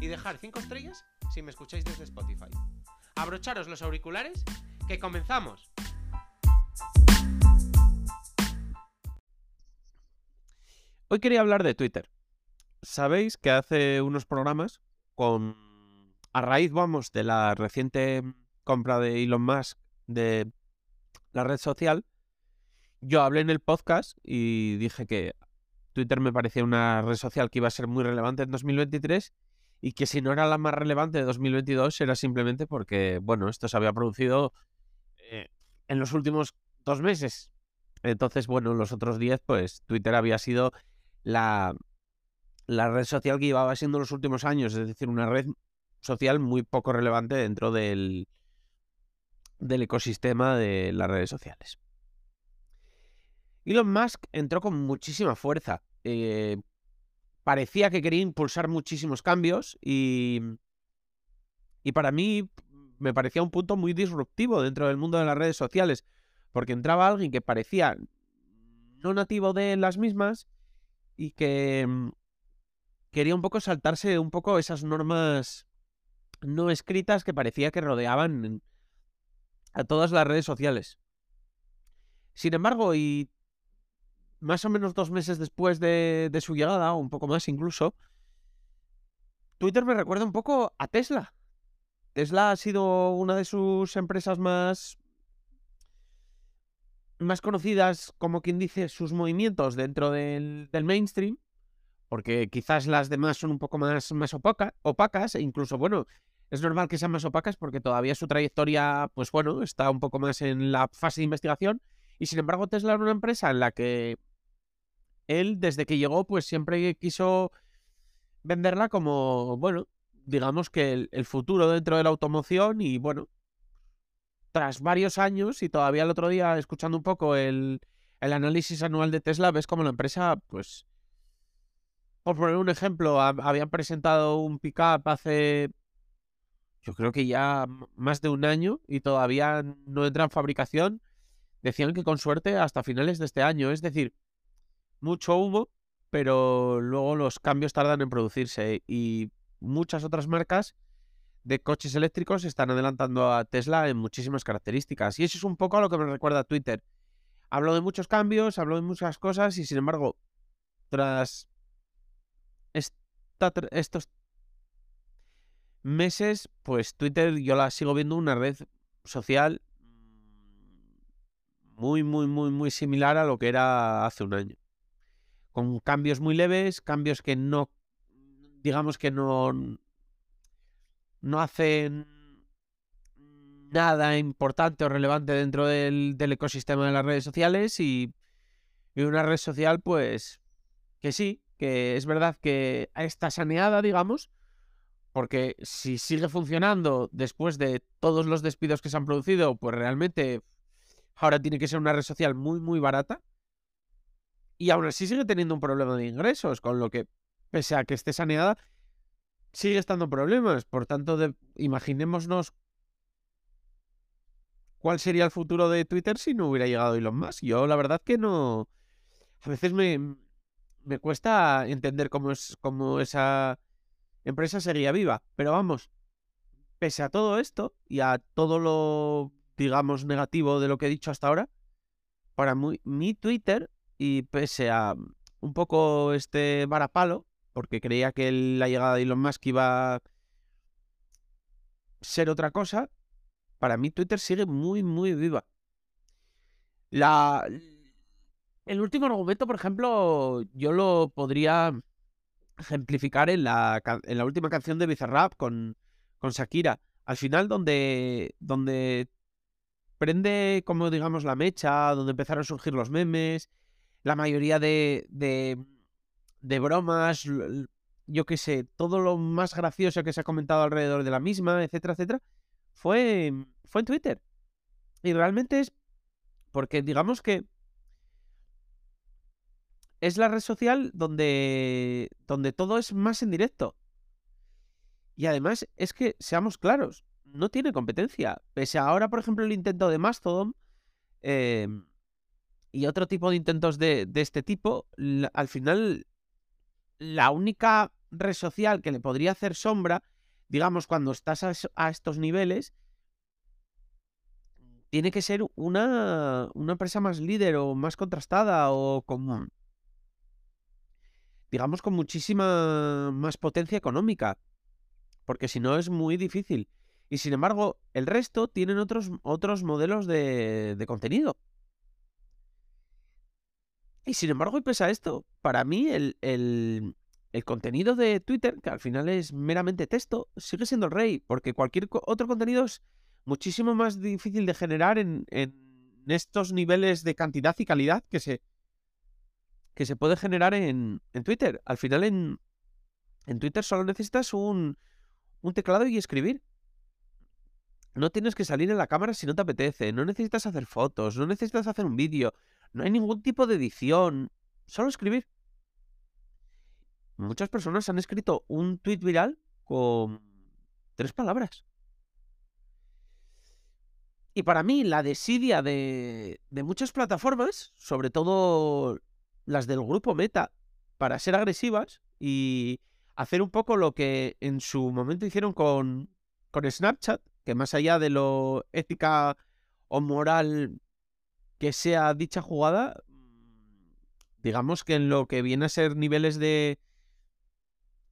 y dejar 5 estrellas si me escucháis desde Spotify. Abrocharos los auriculares, que comenzamos. Hoy quería hablar de Twitter. Sabéis que hace unos programas, con a raíz, vamos, de la reciente compra de Elon Musk de la red social, yo hablé en el podcast y dije que Twitter me parecía una red social que iba a ser muy relevante en 2023 y que si no era la más relevante de 2022 era simplemente porque, bueno, esto se había producido eh, en los últimos dos meses. Entonces, bueno, los otros días, pues Twitter había sido la, la red social que llevaba siendo los últimos años, es decir, una red social muy poco relevante dentro del, del ecosistema de las redes sociales. Elon Musk entró con muchísima fuerza. Eh, parecía que quería impulsar muchísimos cambios y, y para mí me parecía un punto muy disruptivo dentro del mundo de las redes sociales, porque entraba alguien que parecía no nativo de las mismas y que quería un poco saltarse un poco esas normas no escritas que parecía que rodeaban a todas las redes sociales. Sin embargo, y más o menos dos meses después de, su llegada, o un poco más incluso, Twitter me recuerda un poco a Tesla. Tesla ha sido una de sus empresas más más conocidas, como quien dice, sus movimientos dentro del, mainstream, porque quizás las demás son un poco más, más opacas, e incluso, bueno, es normal que sean más opacas porque todavía su trayectoria, pues bueno, está un poco más en la fase de investigación, y sin embargo Tesla era una empresa en la que él desde que llegó pues siempre quiso venderla como, bueno, digamos que el, futuro dentro de la automoción y bueno, tras varios años y todavía el otro día escuchando un poco el, el análisis anual de Tesla, ves como la empresa pues... Por poner un ejemplo, habían presentado un pickup hace yo creo que ya más de un año y todavía no entra en fabricación. Decían que con suerte hasta finales de este año. Es decir, mucho humo, pero luego los cambios tardan en producirse y muchas otras marcas de coches eléctricos están adelantando a Tesla en muchísimas características. Y eso es un poco a lo que me recuerda Twitter. Hablo de muchos cambios, hablo de muchas cosas y sin embargo, tras estos meses, pues Twitter yo la sigo viendo una red social muy, muy, muy, muy similar a lo que era hace un año con cambios muy leves, cambios que no, digamos que no, no hacen nada importante o relevante dentro del, ecosistema de las redes sociales y, y, una red social pues que sí, que es verdad que está saneada, digamos, porque si sigue funcionando después de todos los despidos que se han producido, pues realmente ahora tiene que ser una red social muy, muy barata y aún así sigue teniendo un problema de ingresos, con lo que, pese a que esté saneada, sigue estando problemas. Por tanto, imaginémonos cuál sería el futuro de Twitter si no hubiera llegado Elon Musk. Yo la verdad que no... A veces me, me cuesta entender cómo, es, cómo esa empresa sería viva. Pero vamos, pese a todo esto y a todo lo, digamos, negativo de lo que he dicho hasta ahora, para mi Twitter y pese a un poco este varapalo, porque creía que la llegada de Elon Musk iba a ser otra cosa, para mí Twitter sigue muy, muy viva. La... El último argumento, por ejemplo, yo lo podría ejemplificar en la, en la última canción de Bizarrap con, con Shakira. Al final, donde, donde prende, como digamos, la mecha, donde empezaron a surgir los memes, la mayoría de, de, bromas, yo qué sé, todo lo más gracioso que se ha comentado alrededor de la misma, etcétera, etcétera, fue, fue en Twitter. Y realmente es porque digamos que es la red social donde, donde todo es más en directo. Y además es que, seamos claros, no tiene competencia. Pese a ahora, por ejemplo, el intento de Mastodon em, y otro tipo de intentos de, este tipo, al final la única red social que le podría hacer sombra, digamos, cuando estás a, estos niveles, tiene que ser una, empresa más líder o más contrastada o con, digamos, con muchísima más potencia económica. Porque si no es muy difícil. Y sin embargo, el resto tienen otros, otros modelos de, de contenido. Y sin embargo, y pese a esto, para mí el, el, contenido de Twitter, que al final es meramente texto, sigue siendo el rey, porque cualquier otro contenido es muchísimo más difícil de generar en, en estos niveles de cantidad y calidad que se, que se puede generar en, en Twitter. Al final en, en Twitter solo necesitas un, un teclado y escribir. No tienes que salir en la cámara si no te apetece, no necesitas hacer fotos, no necesitas hacer un vídeo, no hay ningún tipo de edición, solo escribir. Muchas personas han escrito un tweet viral con tres palabras. Y para mí la desidia de, de muchas plataformas, sobre todo las del grupo Meta, para ser agresivas y hacer un poco lo que en su momento hicieron con, con Snapchat, que más allá de lo ética o moral que sea dicha jugada, digamos que en lo que viene a ser niveles de,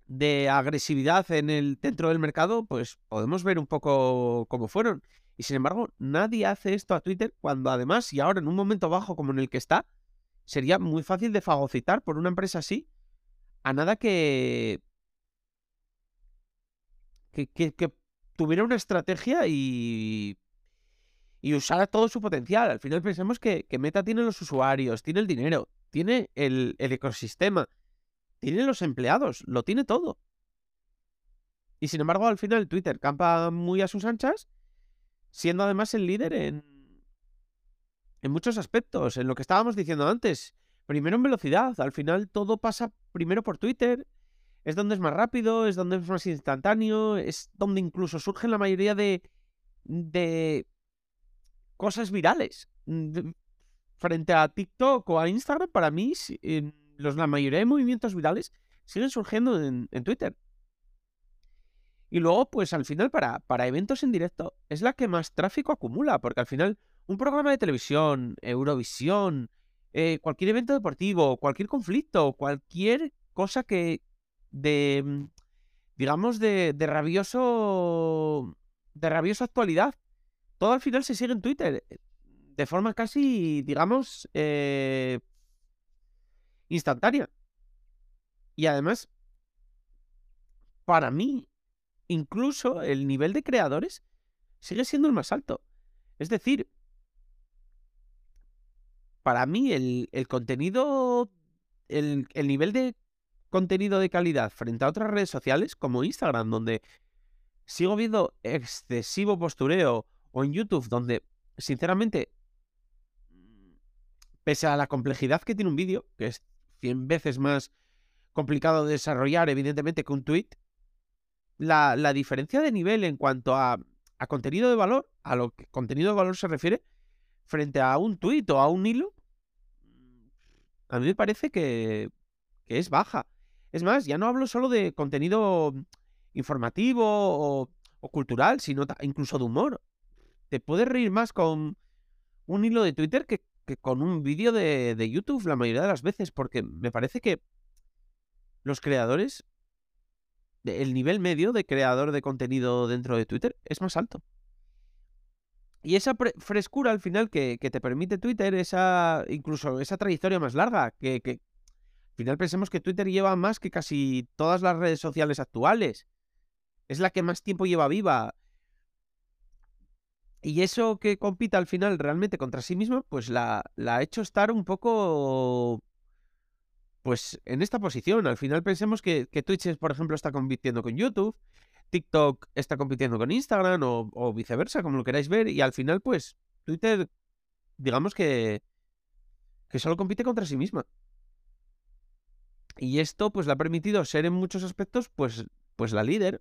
de agresividad en el dentro del mercado, pues podemos ver un poco cómo fueron. Y sin embargo, nadie hace esto a Twitter cuando además, y ahora en un momento bajo como en el que está, sería muy fácil de fagocitar por una empresa así, a nada que, que, que tuviera una estrategia y, y usara todo su potencial. Al final pensemos que, Meta tiene los usuarios, tiene el dinero, tiene el, ecosistema, tiene los empleados, lo tiene todo. Y sin embargo, al final Twitter campa muy a sus anchas, siendo además el líder en, en muchos aspectos, en lo que estábamos diciendo antes. Primero en velocidad, al final todo pasa primero por Twitter es donde es más rápido, es donde es más instantáneo, es donde incluso surgen la mayoría de, de cosas virales. Frente a TikTok o a Instagram, para mí, los, la mayoría de movimientos virales siguen surgiendo en, Twitter. Y luego, pues al final, para, para eventos en directo, es la que más tráfico acumula, porque al final, un programa de televisión, Eurovisión, eh, cualquier evento deportivo, cualquier conflicto, cualquier cosa que, de, mm, digamos, de, de rabioso, de rabiosa actualidad. Todo al final se sigue en Twitter, eh, de forma casi, digamos, eh, instantánea. Y además, para mí, incluso el nivel de creadores sigue siendo el más alto. Es decir, para mí el, el contenido, el, el, nivel de contenido de calidad frente a otras redes sociales como Instagram, donde sigo viendo excesivo postureo, o en YouTube, donde sinceramente, pese a la complejidad que tiene un vídeo, que es 100 veces más complicado de desarrollar, evidentemente, que un tweet, la, la diferencia de nivel en cuanto a, a, contenido de valor, a lo que contenido de valor se refiere, frente a un tweet o a un hilo, a mí me parece que, que es baja. Es más, ya no hablo solo de contenido informativo o, cultural, sino incluso de humor. Te puedes reír más con un hilo de Twitter que, con un vídeo de, YouTube la mayoría de las veces, porque me parece que los creadores, el nivel medio de creador de contenido dentro de Twitter es más alto. Y esa frescura al final que, que, te permite Twitter, esa incluso esa trayectoria más larga que, que, al final pensemos que Twitter lleva más que casi todas las redes sociales actuales. Es la que más tiempo lleva viva. Y eso que compita al final realmente contra sí misma, pues la, la ha hecho estar un poco pues en esta posición. Al final pensemos que, que Twitch, por ejemplo, está compitiendo con YouTube, TikTok está compitiendo con Instagram o, viceversa, como lo queráis ver, y al final, pues, Twitter, digamos que, que solo compite contra sí misma. Y esto, pues, le ha permitido ser en muchos aspectos, pues, pues la líder.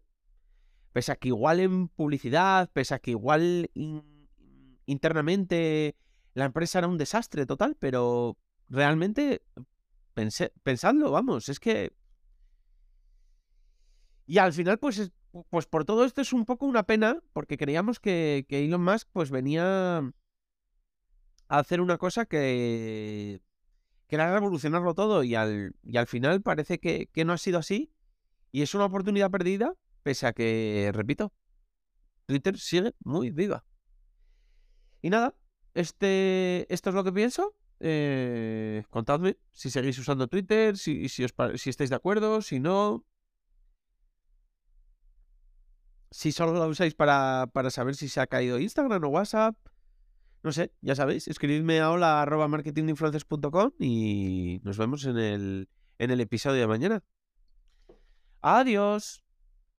Pese a que igual en publicidad, pese a que igual internamente la empresa era un desastre total, pero realmente pensadlo, vamos, es que... Y al final, pues, pues por todo esto es un poco una pena, porque creíamos que, que Elon Musk pues venía a hacer una cosa que, que era revolucionarlo todo y al, y al final parece que, que no ha sido así y es una oportunidad perdida, pese a que, repito, Twitter sigue muy viva. Y nada, este, esto es lo que pienso. Eh, contadme si seguís usando Twitter, si, si, estáis de acuerdo, si no. Si solo lo usáis para, para saber si se ha caído Instagram o WhatsApp. No sé, ya sabéis, escribidme a hola y nos vemos en el, en el episodio de mañana. Adiós.